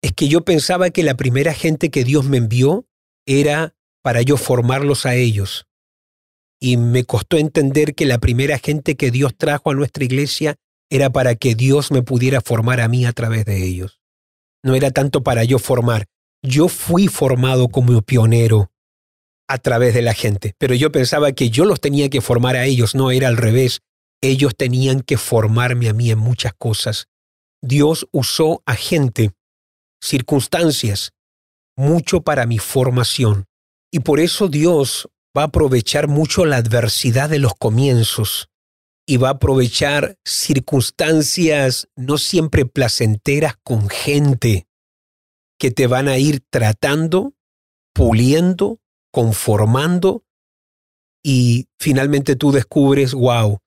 es que yo pensaba que la primera gente que Dios me envió era para yo formarlos a ellos. Y me costó entender que la primera gente que Dios trajo a nuestra iglesia era para que Dios me pudiera formar a mí a través de ellos no era tanto para yo formar. Yo fui formado como pionero a través de la gente, pero yo pensaba que yo los tenía que formar a ellos, no era al revés. Ellos tenían que formarme a mí en muchas cosas. Dios usó a gente, circunstancias, mucho para mi formación. Y por eso Dios va a aprovechar mucho la adversidad de los comienzos y va a aprovechar circunstancias no siempre placenteras con gente que te van a ir tratando, puliendo, conformando y finalmente tú descubres, wow,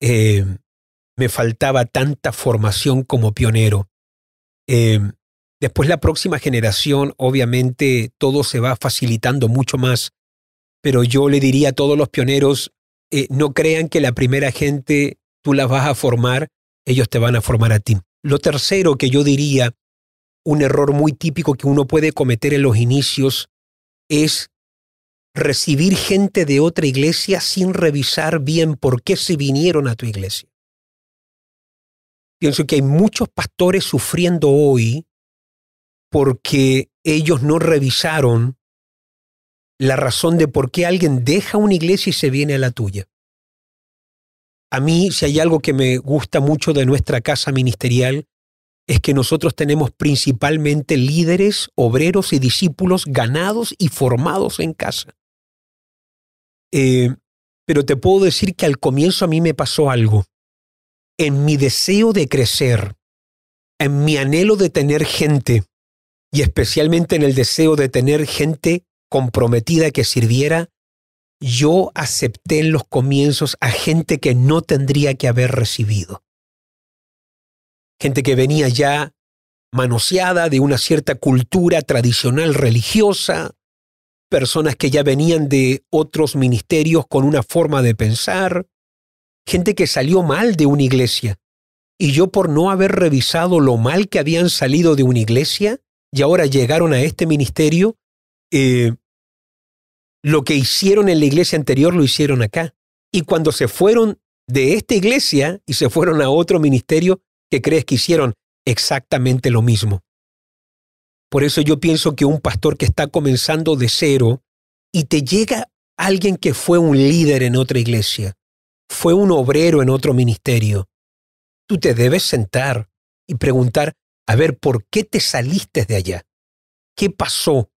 eh, me faltaba tanta formación como pionero. Eh, después la próxima generación, obviamente, todo se va facilitando mucho más, pero yo le diría a todos los pioneros, eh, no crean que la primera gente tú la vas a formar, ellos te van a formar a ti. Lo tercero que yo diría, un error muy típico que uno puede cometer en los inicios, es recibir gente de otra iglesia sin revisar bien por qué se vinieron a tu iglesia. Pienso que hay muchos pastores sufriendo hoy porque ellos no revisaron la razón de por qué alguien deja una iglesia y se viene a la tuya. A mí, si hay algo que me gusta mucho de nuestra casa ministerial, es que nosotros tenemos principalmente líderes, obreros y discípulos ganados y formados en casa. Eh, pero te puedo decir que al comienzo a mí me pasó algo. En mi deseo de crecer, en mi anhelo de tener gente, y especialmente en el deseo de tener gente comprometida que sirviera, yo acepté en los comienzos a gente que no tendría que haber recibido. Gente que venía ya manoseada de una cierta cultura tradicional religiosa, personas que ya venían de otros ministerios con una forma de pensar, gente que salió mal de una iglesia. Y yo por no haber revisado lo mal que habían salido de una iglesia y ahora llegaron a este ministerio, eh, lo que hicieron en la iglesia anterior lo hicieron acá. Y cuando se fueron de esta iglesia y se fueron a otro ministerio, ¿qué crees que hicieron? Exactamente lo mismo. Por eso yo pienso que un pastor que está comenzando de cero y te llega alguien que fue un líder en otra iglesia, fue un obrero en otro ministerio, tú te debes sentar y preguntar, a ver, ¿por qué te saliste de allá? ¿Qué pasó?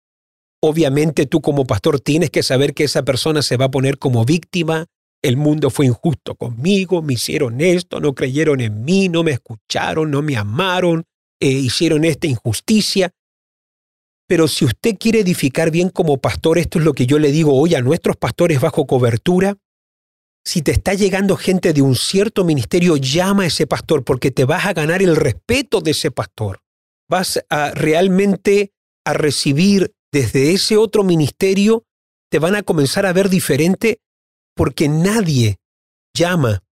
Obviamente tú como pastor tienes que saber que esa persona se va a poner como víctima, el mundo fue injusto conmigo, me hicieron esto, no creyeron en mí, no me escucharon, no me amaron, eh, hicieron esta injusticia. Pero si usted quiere edificar bien como pastor, esto es lo que yo le digo hoy a nuestros pastores bajo cobertura. Si te está llegando gente de un cierto ministerio, llama a ese pastor porque te vas a ganar el respeto de ese pastor. Vas a realmente a recibir desde ese otro ministerio, te van a comenzar a ver diferente porque nadie llama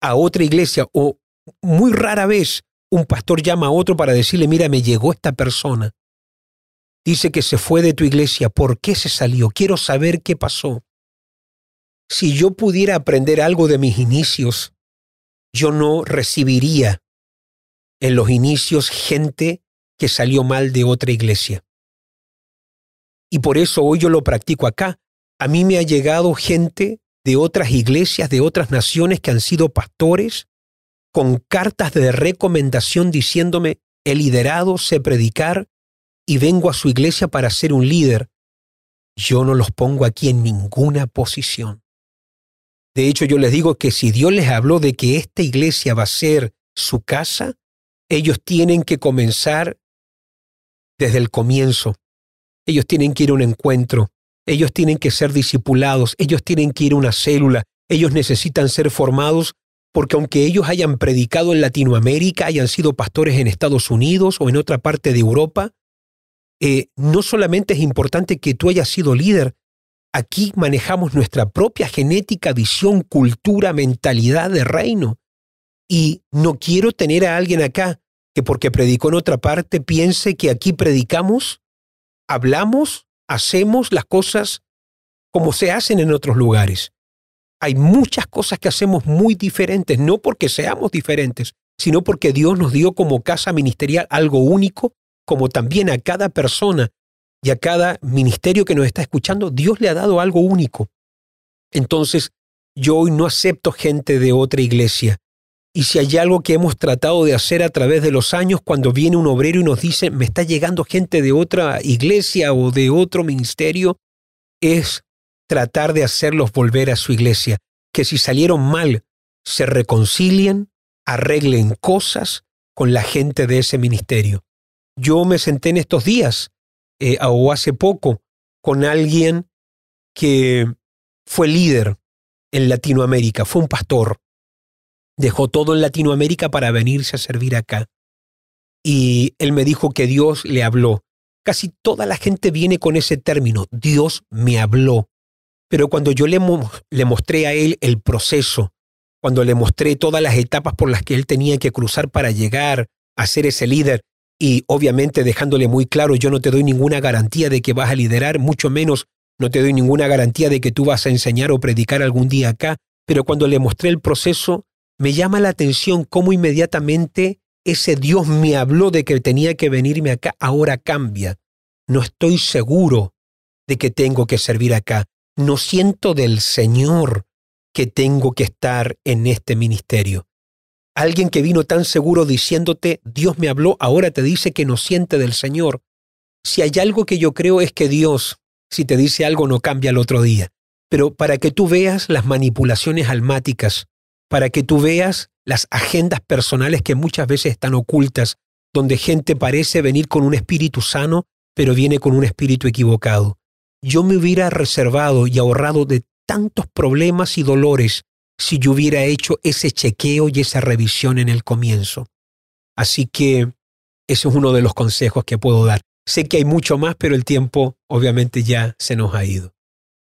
a otra iglesia o muy rara vez un pastor llama a otro para decirle, mira, me llegó esta persona dice que se fue de tu iglesia. ¿Por qué se salió? Quiero saber qué pasó. Si yo pudiera aprender algo de mis inicios, yo no recibiría en los inicios gente que salió mal de otra iglesia. Y por eso hoy yo lo practico acá. A mí me ha llegado gente de otras iglesias, de otras naciones que han sido pastores, con cartas de recomendación diciéndome, he liderado, sé predicar, y vengo a su iglesia para ser un líder, yo no los pongo aquí en ninguna posición. De hecho, yo les digo que si Dios les habló de que esta iglesia va a ser su casa, ellos tienen que comenzar desde el comienzo. Ellos tienen que ir a un encuentro, ellos tienen que ser discipulados, ellos tienen que ir a una célula, ellos necesitan ser formados porque aunque ellos hayan predicado en Latinoamérica, hayan sido pastores en Estados Unidos o en otra parte de Europa, eh, no solamente es importante que tú hayas sido líder, aquí manejamos nuestra propia genética, visión, cultura, mentalidad de reino. Y no quiero tener a alguien acá que porque predicó en otra parte piense que aquí predicamos, hablamos, hacemos las cosas como se hacen en otros lugares. Hay muchas cosas que hacemos muy diferentes, no porque seamos diferentes, sino porque Dios nos dio como casa ministerial algo único como también a cada persona y a cada ministerio que nos está escuchando, Dios le ha dado algo único. Entonces, yo hoy no acepto gente de otra iglesia. Y si hay algo que hemos tratado de hacer a través de los años, cuando viene un obrero y nos dice, me está llegando gente de otra iglesia o de otro ministerio, es tratar de hacerlos volver a su iglesia. Que si salieron mal, se reconcilien, arreglen cosas con la gente de ese ministerio. Yo me senté en estos días, eh, o hace poco, con alguien que fue líder en Latinoamérica, fue un pastor. Dejó todo en Latinoamérica para venirse a servir acá. Y él me dijo que Dios le habló. Casi toda la gente viene con ese término, Dios me habló. Pero cuando yo le, le mostré a él el proceso, cuando le mostré todas las etapas por las que él tenía que cruzar para llegar a ser ese líder, y obviamente dejándole muy claro, yo no te doy ninguna garantía de que vas a liderar, mucho menos no te doy ninguna garantía de que tú vas a enseñar o predicar algún día acá, pero cuando le mostré el proceso, me llama la atención cómo inmediatamente ese Dios me habló de que tenía que venirme acá, ahora cambia. No estoy seguro de que tengo que servir acá. No siento del Señor que tengo que estar en este ministerio. Alguien que vino tan seguro diciéndote, Dios me habló, ahora te dice que no siente del Señor. Si hay algo que yo creo es que Dios, si te dice algo, no cambia el otro día. Pero para que tú veas las manipulaciones almáticas, para que tú veas las agendas personales que muchas veces están ocultas, donde gente parece venir con un espíritu sano, pero viene con un espíritu equivocado. Yo me hubiera reservado y ahorrado de tantos problemas y dolores si yo hubiera hecho ese chequeo y esa revisión en el comienzo. Así que ese es uno de los consejos que puedo dar. Sé que hay mucho más, pero el tiempo obviamente ya se nos ha ido.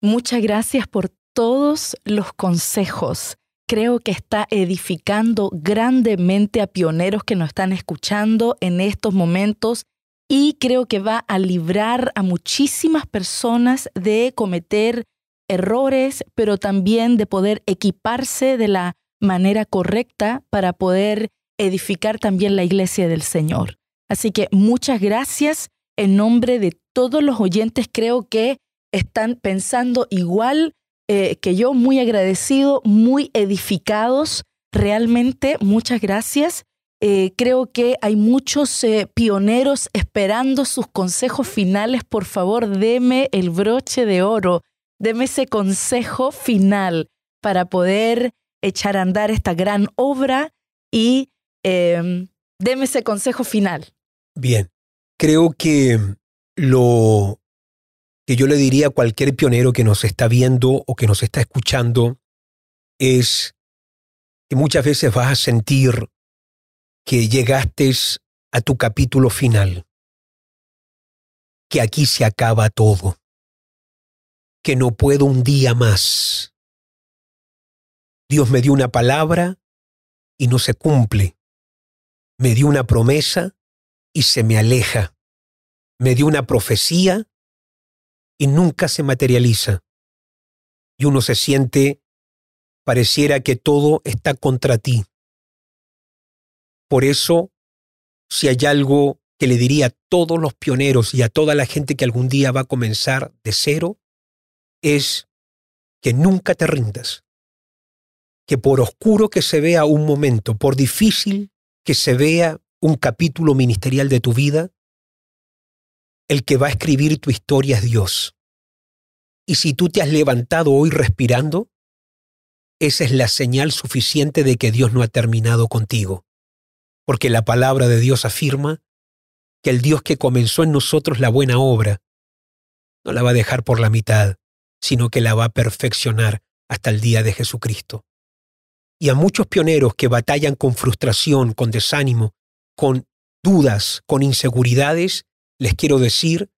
Muchas gracias por todos los consejos. Creo que está edificando grandemente a pioneros que nos están escuchando en estos momentos y creo que va a librar a muchísimas personas de cometer errores, pero también de poder equiparse de la manera correcta para poder edificar también la iglesia del Señor. Así que muchas gracias en nombre de todos los oyentes. Creo que están pensando igual eh, que yo, muy agradecido, muy edificados. Realmente, muchas gracias. Eh, creo que hay muchos eh, pioneros esperando sus consejos finales. Por favor, deme el broche de oro Deme ese consejo final para poder echar a andar esta gran obra y eh, deme ese consejo final. Bien, creo que lo que yo le diría a cualquier pionero que nos está viendo o que nos está escuchando es que muchas veces vas a sentir que llegaste a tu capítulo final, que aquí se acaba todo que no puedo un día más. Dios me dio una palabra y no se cumple. Me dio una promesa y se me aleja. Me dio una profecía y nunca se materializa. Y uno se siente, pareciera que todo está contra ti. Por eso, si hay algo que le diría a todos los pioneros y a toda la gente que algún día va a comenzar de cero, es que nunca te rindas, que por oscuro que se vea un momento, por difícil que se vea un capítulo ministerial de tu vida, el que va a escribir tu historia es Dios. Y si tú te has levantado hoy respirando, esa es la señal suficiente de que Dios no ha terminado contigo. Porque la palabra de Dios afirma que el Dios que comenzó en nosotros la buena obra, no la va a dejar por la mitad, sino que la va a perfeccionar hasta el día de Jesucristo. Y a muchos pioneros que batallan con frustración, con desánimo, con dudas, con inseguridades, les quiero decir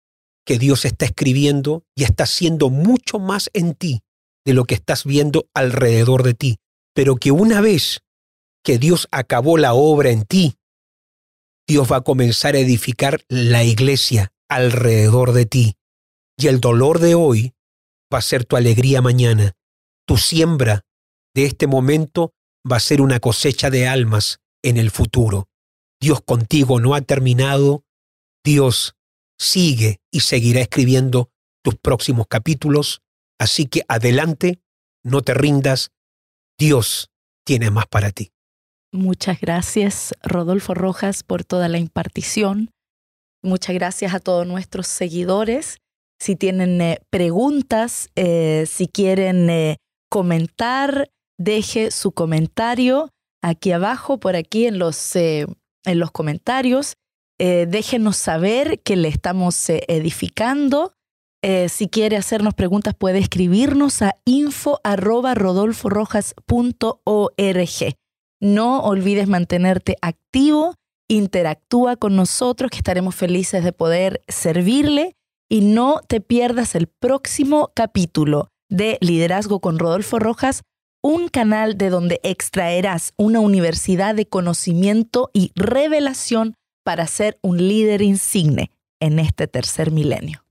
que Dios está escribiendo y está haciendo mucho más en ti de lo que estás viendo alrededor de ti, pero que una vez que Dios acabó la obra en ti, Dios va a comenzar a edificar la iglesia alrededor de ti. Y el dolor de hoy va a ser tu alegría mañana. Tu siembra de este momento va a ser una cosecha de almas en el futuro. Dios contigo no ha terminado. Dios sigue y seguirá escribiendo tus próximos capítulos. Así que adelante, no te rindas. Dios tiene más para ti. Muchas gracias, Rodolfo Rojas, por toda la impartición. Muchas gracias a todos nuestros seguidores si tienen eh, preguntas, eh, si quieren eh, comentar, deje su comentario aquí abajo, por aquí en los, en los comentarios. Déjenos saber que le estamos edificando. si quiere hacernos preguntas, puede escribirnos a info.rodolforojas.org. No olvides mantenerte activo, interactúa con nosotros, que estaremos felices de poder servirle y no te pierdas el próximo capítulo de Liderazgo con Rodolfo Rojas, un canal de donde extraerás una universidad de conocimiento y revelación para ser un líder insigne en este tercer milenio.